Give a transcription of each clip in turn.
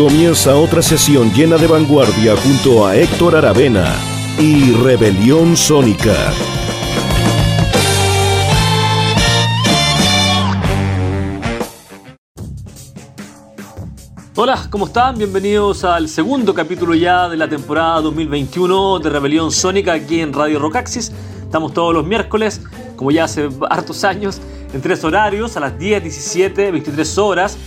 Comienza otra sesión llena de vanguardia junto a Héctor Aravena y Rebelión Sónica. Hola, ¿cómo están? Bienvenidos al segundo capítulo ya de la temporada 2021 de Rebelión Sónica aquí en Radio Rocaxis. Estamos todos los miércoles, como ya hace hartos años, en tres horarios, a las 10, 17, 23 horas.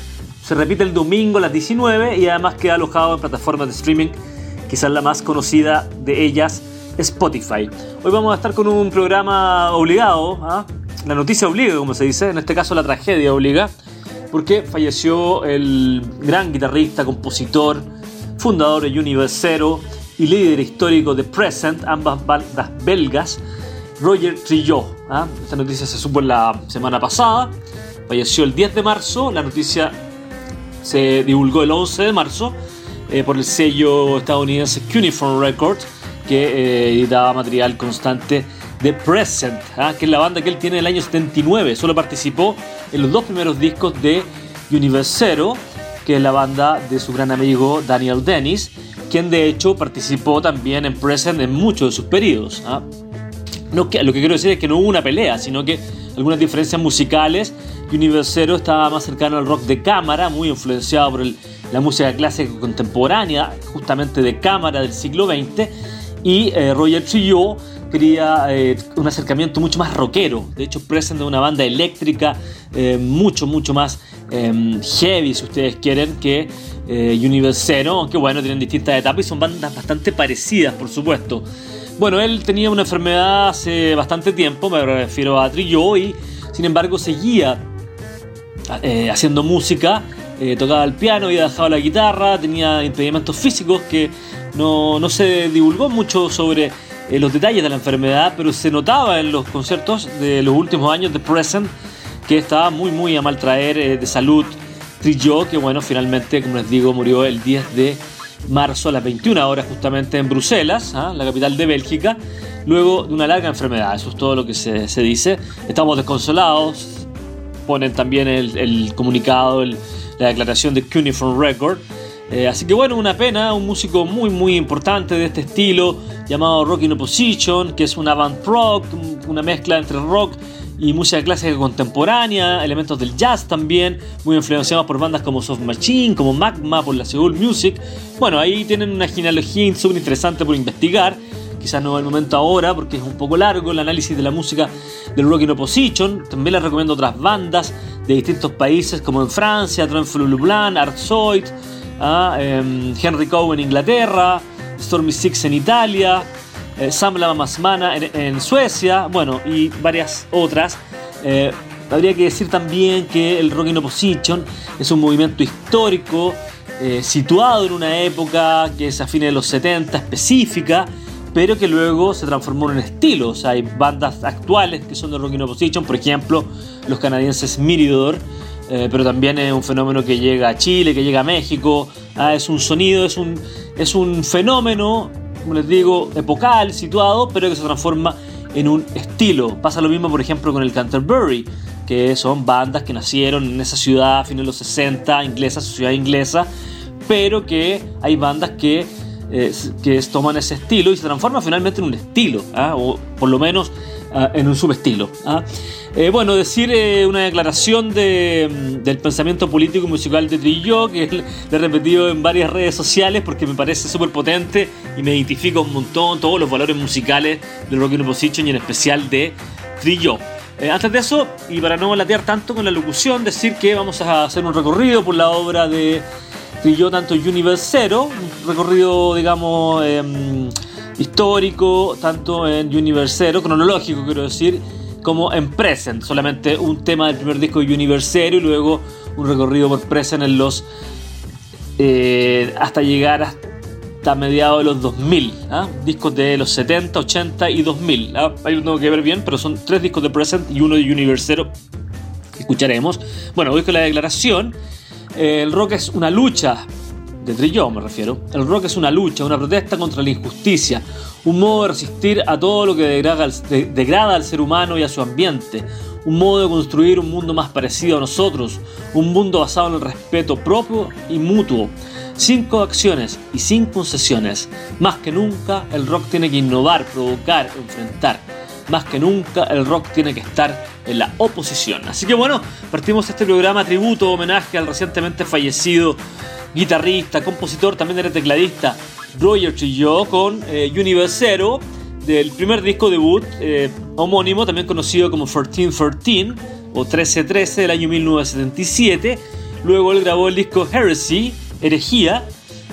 Se repite el domingo a las 19 y además queda alojado en plataformas de streaming, quizás la más conocida de ellas, Spotify. Hoy vamos a estar con un programa obligado, ¿ah? la noticia obliga, como se dice, en este caso la tragedia obliga, porque falleció el gran guitarrista, compositor, fundador de Universe Zero y líder histórico de Present, ambas bandas belgas, Roger Trillot. ¿ah? Esta noticia se supo la semana pasada. Falleció el 10 de marzo. La noticia se divulgó el 11 de marzo eh, por el sello estadounidense Cuneiform Records, que eh, editaba material constante de Present, ¿ah? que es la banda que él tiene del año 79. Solo participó en los dos primeros discos de Universe Zero, que es la banda de su gran amigo Daniel Dennis, quien de hecho participó también en Present en muchos de sus periodos. ¿ah? lo que quiero decir es que no hubo una pelea, sino que algunas diferencias musicales. Universero estaba más cercano al rock de cámara, muy influenciado por la música clásica contemporánea, justamente de cámara del siglo XX. Y eh, Roger Trillot quería eh, un acercamiento mucho más rockero. De hecho, presenta una banda eléctrica eh, mucho, mucho más em, heavy, si ustedes quieren, que Universero. Aunque bueno, tienen distintas etapas y son bandas bastante parecidas, por supuesto. Bueno, él tenía una enfermedad hace bastante tiempo, me refiero a Trillo, y sin embargo seguía eh, haciendo música, eh, tocaba el piano, había dejado la guitarra, tenía impedimentos físicos que no, se divulgó mucho sobre eh, los detalles de la enfermedad, pero se notaba en los conciertos de los últimos años de Present que estaba muy muy a mal traer de salud. Trillo, que bueno, finalmente, como les digo, murió el 10 de marzo a las 21 horas justamente en Bruselas, ¿ah? la capital de Bélgica, luego de una larga enfermedad. Eso es todo lo que se, dice. Estamos desconsolados. Ponen también el, comunicado, la declaración de Cuneiform Record. Eh, así que bueno, una pena, un músico muy muy importante de este estilo llamado Rock in Opposition, que es una avant rock, una mezcla entre rock y música clásica contemporánea, elementos del jazz también, muy influenciados por bandas como Soft Machine, como Magma, por la Seoul Music. Bueno, ahí tienen una genealogía súper interesante por investigar. Quizás no es el momento ahora porque es un poco largo el análisis de la música del Rock in Opposition. También les recomiendo otras bandas de distintos países como en Francia, Trumflu Lublan, Artsoid, ah, em, Henry Coe en Inglaterra, Stormy Six en Italia, eh, Sam Lama en, Suecia, bueno, y varias otras. Eh, habría que decir también que el Rock in Opposition es un movimiento histórico eh, situado en una época que es a fines de los 70 específica, pero que luego se transformó en un estilo. O sea, hay bandas actuales que son de Rock in Opposition, por ejemplo, los canadienses Miridor, pero también es un fenómeno que llega a Chile, que llega a México. Ah, es un sonido, es un, es un fenómeno como les digo, epocal, situado, pero que se transforma en un estilo. Pasa lo mismo, por ejemplo, con el Canterbury, que son bandas que nacieron en esa ciudad a fines de los 60, inglesa, ciudad inglesa, pero que hay bandas que, eh, que toman ese estilo y se transforman finalmente en un estilo, ¿ah? o por lo menos Ah, en un subestilo. ¿ah? Eh, bueno, decir eh, una declaración de, mm, del pensamiento político y musical de Trillo, que le he repetido en varias redes sociales porque me parece súper potente y me identifica un montón todos los valores musicales del Rock in Opposition y en especial de Trillo. Antes de eso, y para no latear tanto con la locución, decir que vamos a hacer un recorrido por la obra de Trillo, tanto Universe Zero, un recorrido, digamos, em, histórico, tanto en Universero, cronológico quiero decir, como en Present, solamente un tema del primer disco de Universero y luego un recorrido por Present en los eh, hasta llegar hasta mediados de los 2000, ¿ah? discos de los 70, 80 y 2000. ¿ah? Ahí lo tengo que ver bien, pero son tres discos de Present y uno de Universero escucharemos. Bueno, voy con la declaración. El rock es una lucha de Trilló me refiero, el rock es una lucha, una protesta contra la injusticia, un modo de resistir a todo lo que degrada al ser humano y a su ambiente, un modo de construir un mundo más parecido a nosotros, un mundo basado en el respeto propio y mutuo, sin coacciones y sin concesiones. Más que nunca el rock tiene que innovar, provocar, enfrentar. Más que nunca el rock tiene que estar en la oposición. Así que bueno, partimos este programa tributo, homenaje al recientemente fallecido guitarrista, compositor, también era tecladista, Roger Trilló con eh, Universero del primer disco debut eh, homónimo, también conocido como 1313 o 1313 del año 1977. Luego él grabó el disco Heresy, Herejía,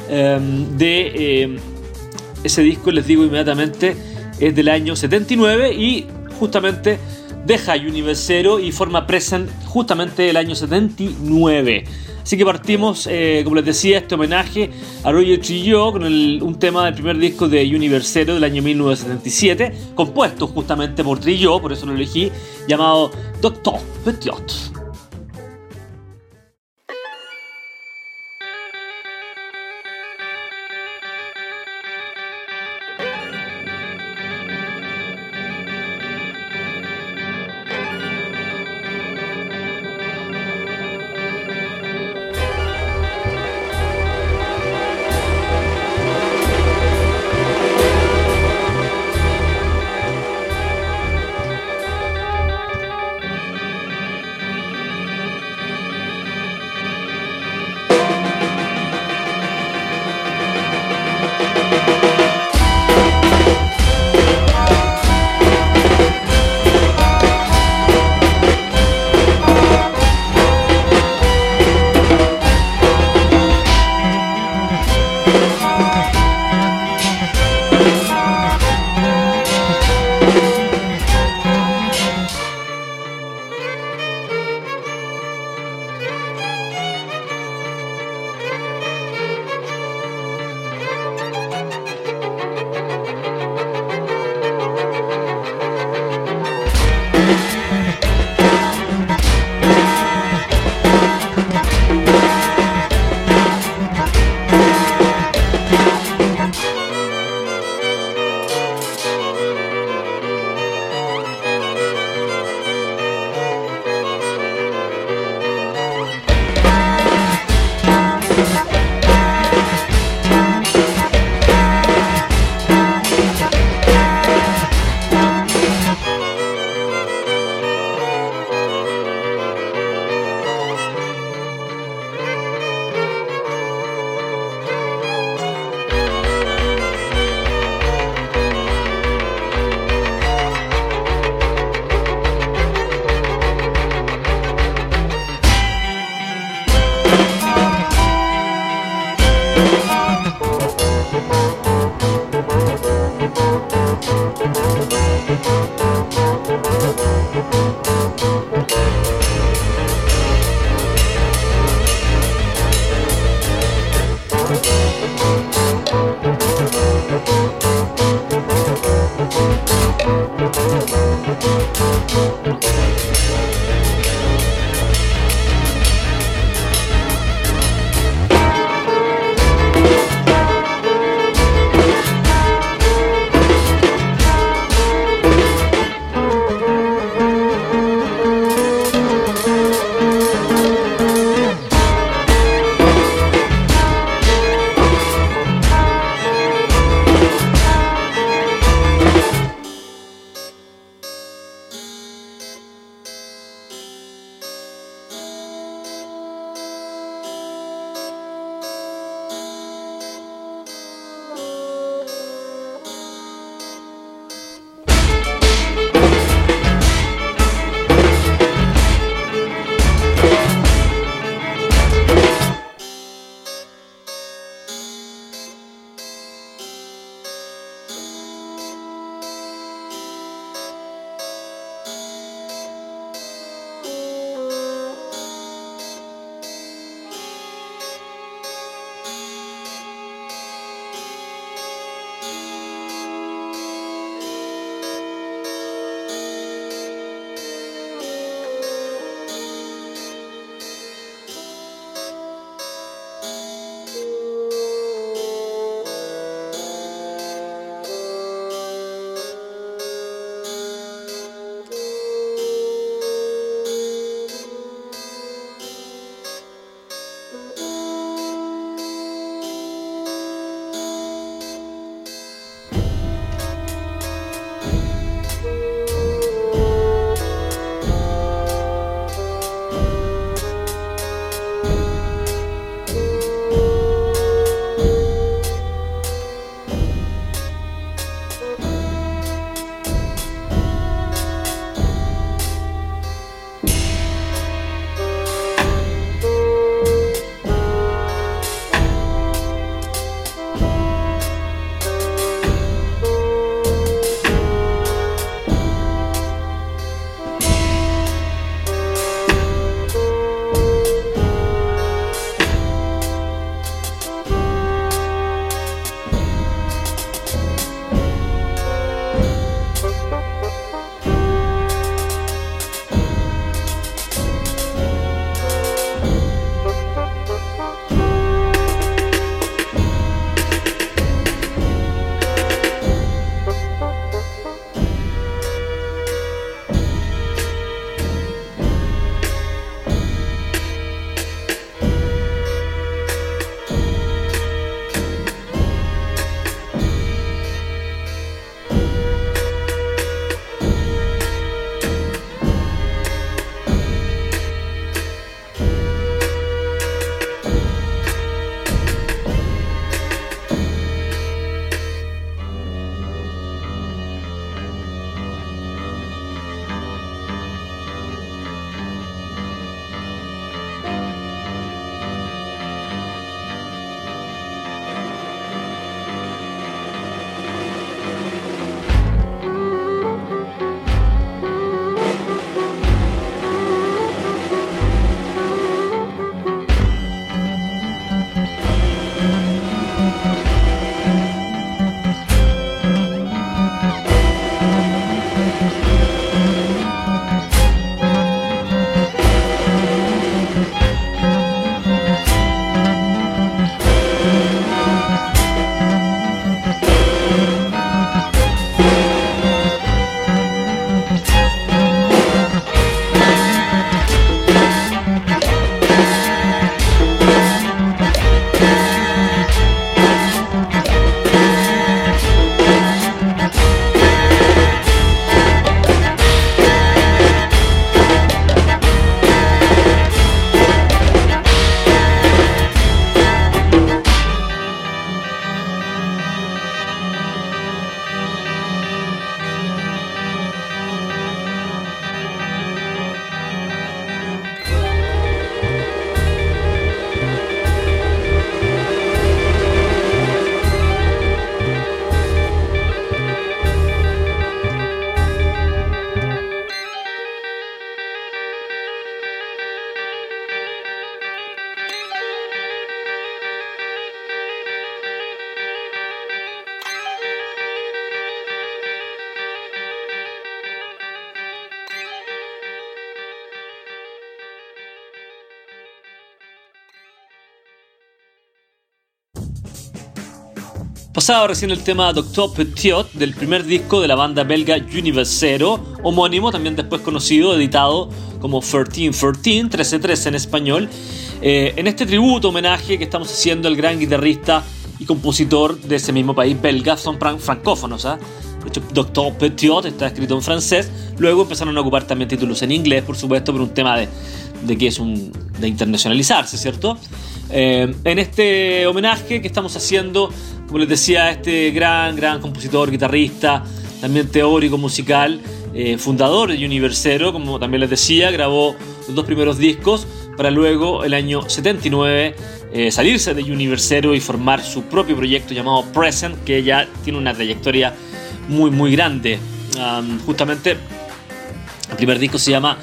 em, de em, ese disco, les digo inmediatamente, es del año 79 y justamente deja Universero y forma Present justamente el año 79. Así que partimos, eh, como les decía, este homenaje a Roger Trillo con un tema del primer disco de Universero del año 1977, compuesto justamente por Trillo, por eso lo elegí, llamado Doctor Petiot. Pasaba recién el tema Doctor Petiot del primer disco de la banda belga Universero, homónimo, también después conocido, editado como 1313, 1313 en español. Eh, en este tributo, homenaje que estamos haciendo al gran guitarrista y compositor de ese mismo país belga, son francófonos. ¿ah? De hecho, Doctor Petiot está escrito en francés. Luego empezaron a ocupar también títulos en inglés, por supuesto, por un tema de, de que es un, de internacionalizarse, ¿cierto? Eh, en este homenaje que estamos haciendo como les decía, este gran, gran compositor, guitarrista, también teórico musical, eh, fundador de Universero, como también les decía, grabó los dos primeros discos para luego, el año 79, eh, salirse de Universero y formar su propio proyecto llamado Present, que ya tiene una trayectoria muy, muy grande. justamente, el primer disco se llama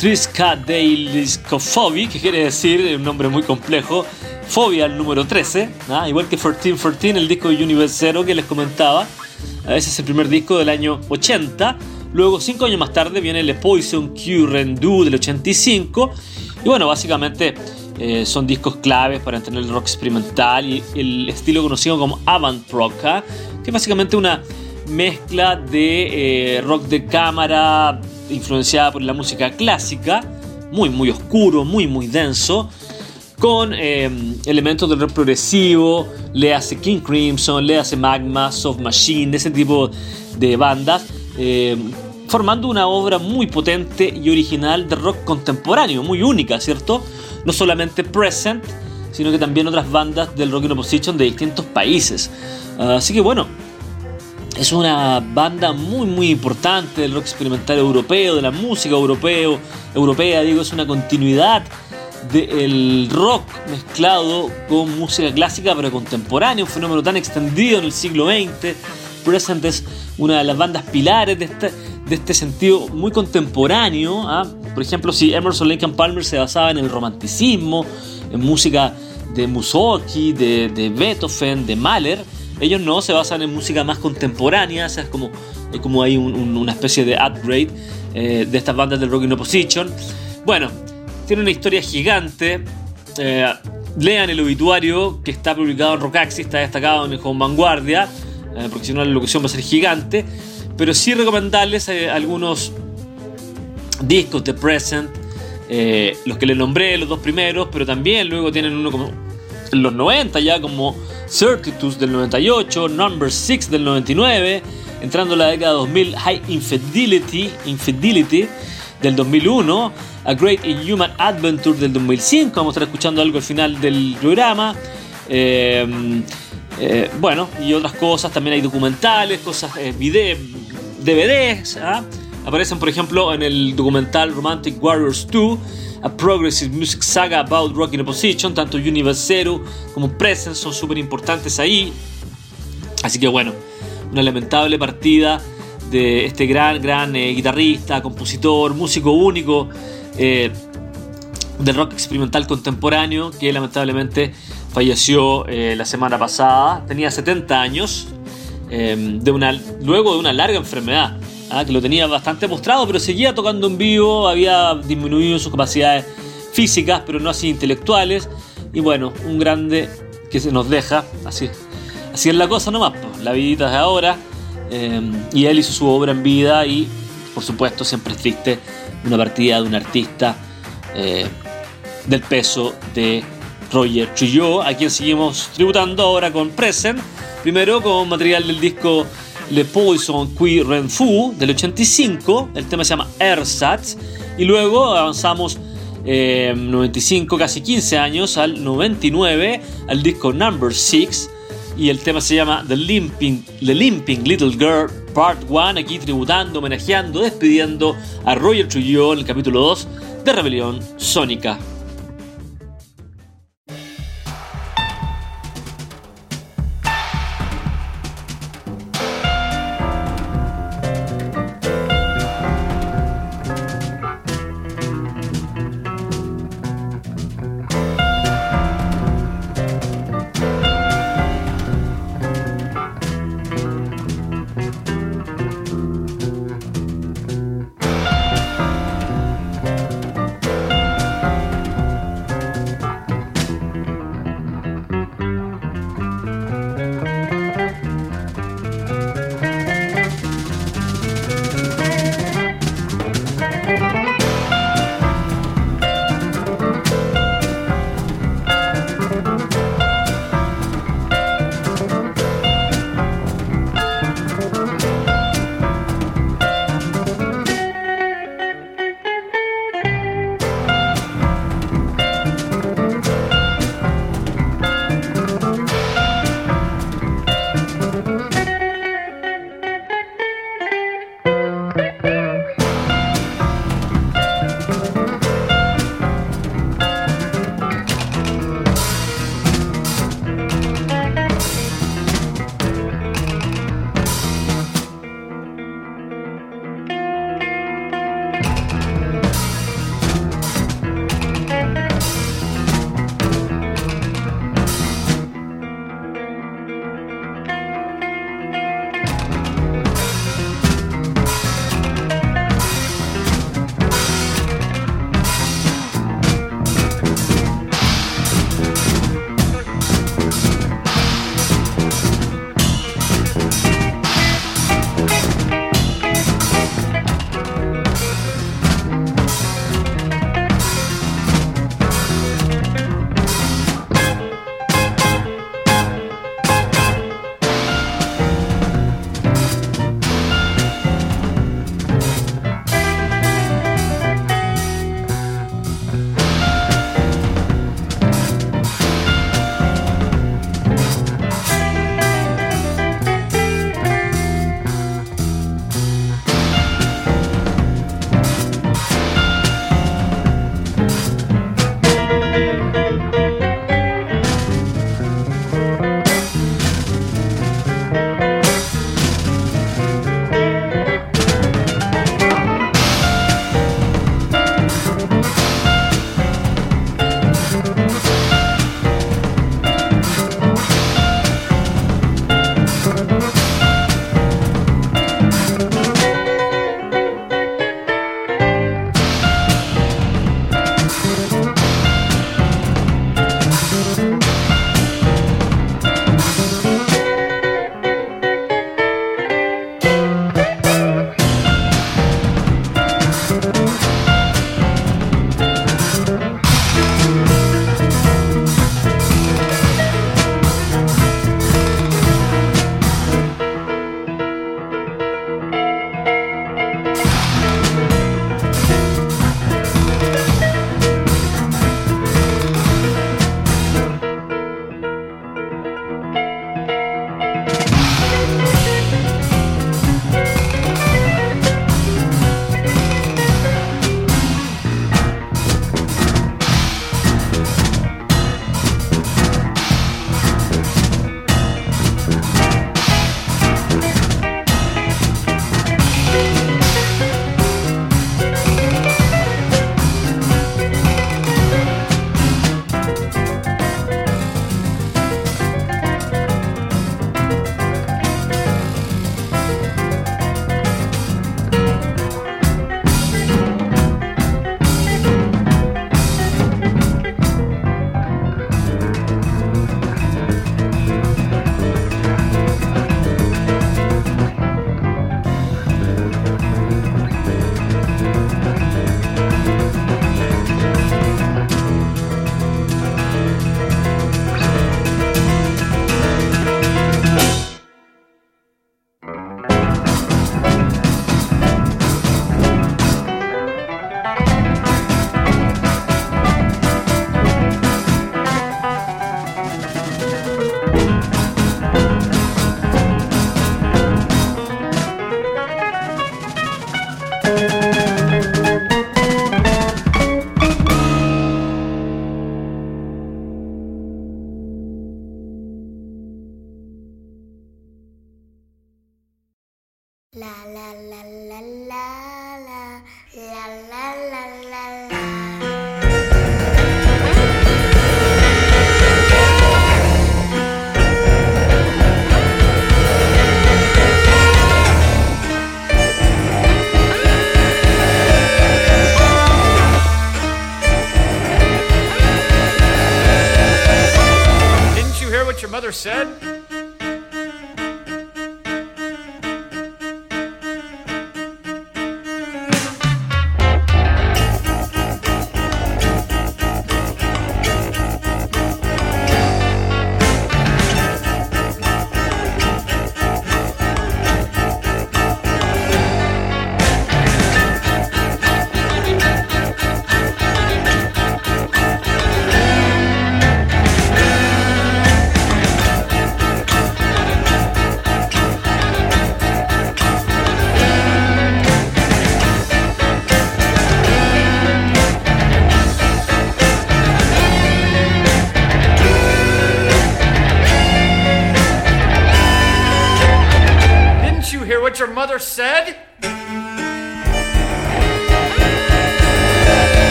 Triska Deiliscofobi, que quiere decir un nombre muy complejo, Fobia el número 13, ¿ah? igual que 1313, el disco de Universe que les comentaba. Ese es el primer disco del año 80. Luego, cinco años más tarde, viene Le Poison Q Rendu del 85. Y bueno, básicamente eh, son discos claves para entender el rock experimental y el estilo conocido como avant rock, ¿ah? que es básicamente una mezcla de eh, rock de cámara influenciada por la música clásica, muy muy oscuro, muy muy denso, con em, elementos del rock progresivo, le hace King Crimson, le hace Magma, Soft Machine, ese tipo de bandas, em, formando una obra muy potente y original de rock contemporáneo, muy única, ¿cierto? No solamente Present, sino que también otras bandas del rock in opposition de distintos países. así que bueno, es una banda muy muy importante del rock experimental europeo, de la música europeo, europea, digo, es una continuidad del rock mezclado con música clásica pero contemporánea, un fenómeno tan extendido en el siglo XX. Present es una de las bandas pilares de este, de este sentido muy contemporáneo. ¿ah? Por ejemplo, si Emerson Lake Palmer se basaba en el romanticismo, en música de Mussorgsky, de, de Beethoven, de Mahler, ellos no se basan en música más contemporánea, o sea, es como, como hay una especie de upgrade eh, de estas bandas del rock in opposition. Bueno, tiene una historia gigante. Eh, lean el obituario que está publicado en Rockaxi, está destacado en con Vanguardia, eh, porque si no la locución va a ser gigante. Pero sí recomendarles eh, algunos discos de Present, los que les nombré, los dos primeros, pero también luego tienen uno como en los 90 ya, como Certitus del 98, Number 6 del 99, entrando en la década 2000, High Infidelity, Infidelity del 2001, A Great Inhuman Adventure del 2005, vamos a estar escuchando algo al final del programa. Eh, eh, bueno, y otras cosas, también hay documentales, cosas, eh, DVDs. ¿ah? Aparecen, por ejemplo, en el documental Romantic Warriors 2, A Progressive Music Saga About Rock in Opposition, tanto Universe Zero como Presence son súper importantes ahí. Así que bueno, una lamentable partida de este gran, gran eh, guitarrista, compositor, músico único eh, del rock experimental contemporáneo que lamentablemente falleció eh, la semana pasada. Tenía 70 años, de una, luego de una larga enfermedad. ¿Ah? que lo tenía bastante mostrado, pero seguía tocando en vivo, había disminuido sus capacidades físicas, pero no así intelectuales. Y bueno, un grande que se nos deja, así, así es la cosa nomás, la vida de ahora. Em, y él hizo su obra en vida y, por supuesto, siempre es triste una partida de un artista eh, del peso de Roger Trujillo, a quien seguimos tributando ahora con Present. Primero con material del disco Le Poison Qui Renfu del 85, el tema se llama Ersatz, y luego avanzamos 95, em, casi 15 años, al 99, al disco Number 6 y el tema se llama The Limping, The Limping Little Girl Part 1, aquí tributando, homenajeando, despidiendo a Roger Trujillo en el capítulo 2 de Rebelión Sónica.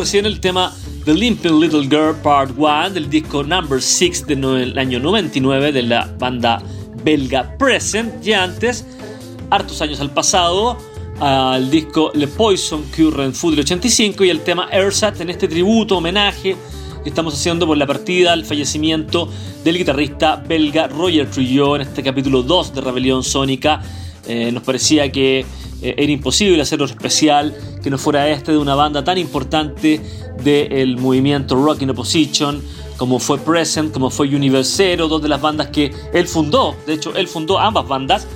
Recién el tema The Limping Little Girl Part 1 del disco Number 6 del año 99 de la banda belga Present y antes, hartos años al pasado, al disco Le Poison en Food del 85 y el tema Airsat en este tributo, homenaje que estamos haciendo por la partida, el fallecimiento del guitarrista belga Roger Trujillo en este capítulo 2 de Rebelión Sónica. Eh, nos parecía que eh, era imposible hacerlo especial que no fuera este de una banda tan importante del movimiento Rock in Opposition como fue Present, como fue Universero, dos de las bandas que él fundó, de hecho él fundó ambas bandas,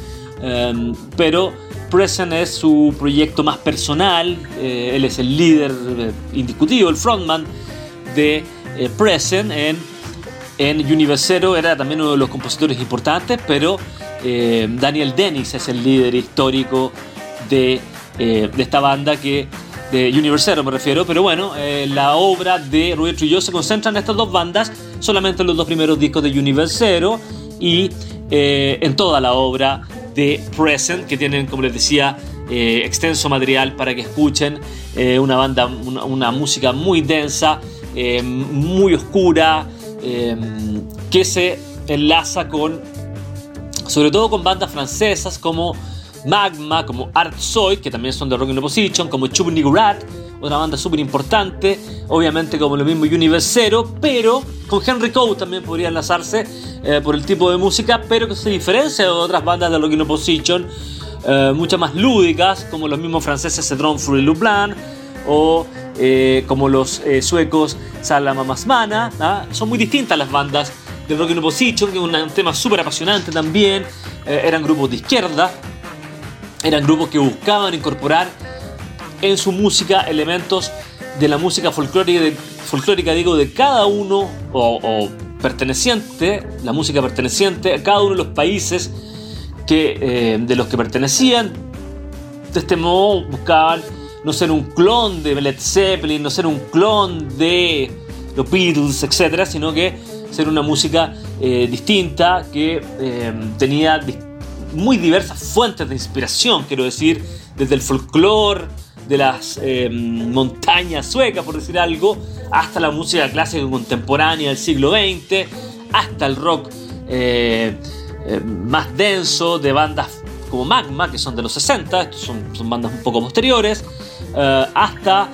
eh, pero Present es su proyecto más personal, eh, él es el líder eh, indiscutido, el frontman de eh, Present en, en Universero, era también uno de los compositores importantes, pero eh, Daniel Dennis es el líder histórico de, eh, de esta banda que de Universero me refiero, pero bueno, eh, la obra de Roger Trujillo se concentra en estas dos bandas, solamente en los dos primeros discos de Universero y eh, en toda la obra de Present, que tienen, como les decía, extenso material para que escuchen, una banda, una, una música muy densa, muy oscura, que se enlaza con sobre todo con bandas francesas como Magma, como Art Soy, que también son de Rock in Opposition, como Chub Nigurat, otra banda súper importante, obviamente como lo mismo Universero, pero con Henry Coe también podría enlazarse eh, por el tipo de música, pero que se diferencia de otras bandas de Rock in Opposition, eh, muchas más lúdicas, como los mismos franceses Cedron Fury Luplan, o eh, como los suecos Salama Masmana, ¿ah? son muy distintas las bandas de Rock in Opposition, que es un, tema súper apasionante también, eran grupos de izquierda, eran grupos que buscaban incorporar en su música elementos de la música folclórica, de, folclórica digo, de cada uno o, perteneciente, la música perteneciente a cada uno de los países que, eh, de los que pertenecían. De este modo buscaban no ser un clon de Led Zeppelin, no ser un clon de los Beatles, etcétera, sino que ser una música eh, distinta que eh, tenía muy diversas fuentes de inspiración, quiero decir, desde el folclore de las eh, montañas suecas, por decir algo, hasta la música clásica contemporánea del siglo XX, hasta el rock más denso de bandas como Magma, que son de los 60, estos son, bandas un poco posteriores, hasta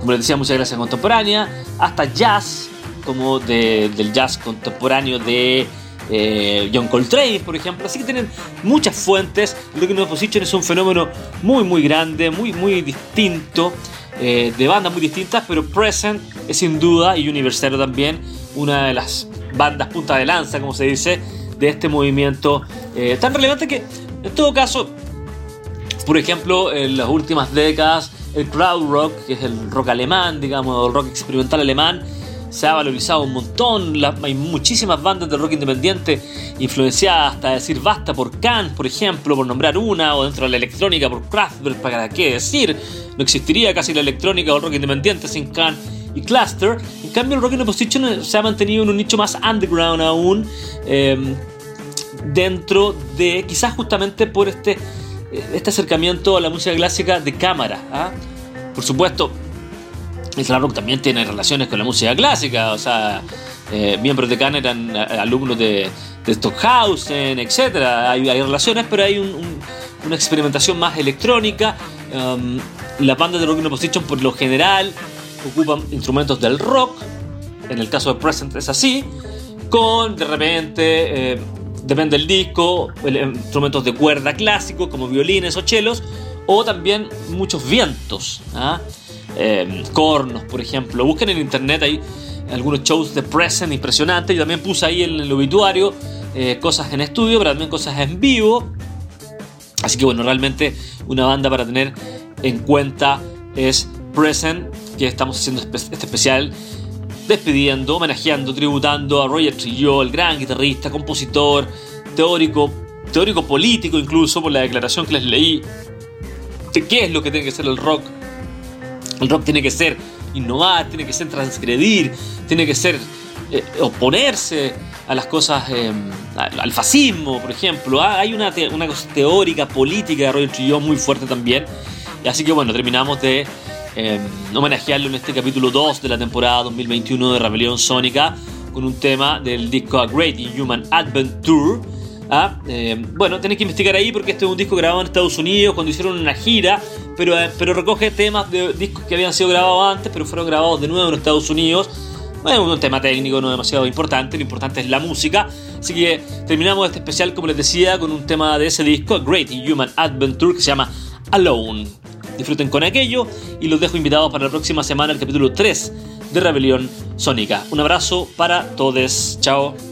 como les decía, música clásica contemporánea, hasta jazz, como del jazz contemporáneo de eh, John Coltrane, por ejemplo. Así que tienen muchas fuentes. Lo que nos Position es un fenómeno muy, muy grande, muy, muy distinto, eh, de bandas muy distintas, pero Present es sin duda, y Universero también, una de las bandas punta de lanza, como se dice, de este movimiento eh, tan relevante que, en todo caso, por ejemplo, en las últimas décadas, el crowd rock, que es el rock alemán, digamos, el rock experimental alemán, se ha valorizado un montón. hay muchísimas bandas de rock independiente influenciadas hasta decir basta por Kant, por ejemplo, por nombrar una, o dentro de la electrónica por Kraftwerk, para qué decir. No existiría casi la electrónica o el rock independiente sin Kant y Cluster. En cambio, el rock in opposition se ha mantenido en un nicho más underground aún, em, dentro de quizás justamente por este, este acercamiento a la música clásica de cámara. ¿ah? Por supuesto, el rock también tiene relaciones con la música clásica, o sea, eh, miembros de Khan eran alumnos de, Stockhausen, etc. Hay, relaciones, pero hay una experimentación más electrónica. Um, las bandas de rock in opposition, por lo general, ocupan instrumentos del rock. En el caso de Present es así. Con, de repente, eh, depende del disco, instrumentos de cuerda clásicos como violines o chelos. O también muchos vientos. ¿ah? Eh, cornos, por ejemplo. Busquen en internet, hay algunos shows de present impresionantes. Yo también puse ahí en el obituario eh, cosas en estudio, pero también cosas en vivo. Así que bueno, realmente una banda para tener en cuenta es Present, que estamos haciendo este especial despidiendo, homenajeando, tributando a Roger Trujillo, el gran guitarrista, compositor, teórico, teórico político incluso, por la declaración que les leí de qué es lo que tiene que ser el rock el rock tiene que ser innovar, tiene que ser transgredir, tiene que ser eh, oponerse a las cosas, em, al fascismo, por ejemplo. Ah, hay una, una cosa teórica, política de Roger Trillon muy fuerte también. Así que bueno, terminamos de eh, homenajearlo en este capítulo 2 de la temporada 2021 de Rebelión Sónica con un tema del disco A Great Human Adventure. Ah, eh, bueno, tenéis que investigar ahí porque este es un disco grabado en Estados Unidos cuando hicieron una gira pero, eh, pero recoge temas de discos que habían sido grabados antes, pero fueron grabados de nuevo en Estados Unidos. Bueno, un tema técnico no demasiado importante, lo importante es la música. Así que terminamos este especial, como les decía, con un tema de ese disco, Great Human Adventure, que se llama Alone. Disfruten con aquello y los dejo invitados para la próxima semana, el capítulo 3 de Rebelión Sónica. Un abrazo para todos. Chao.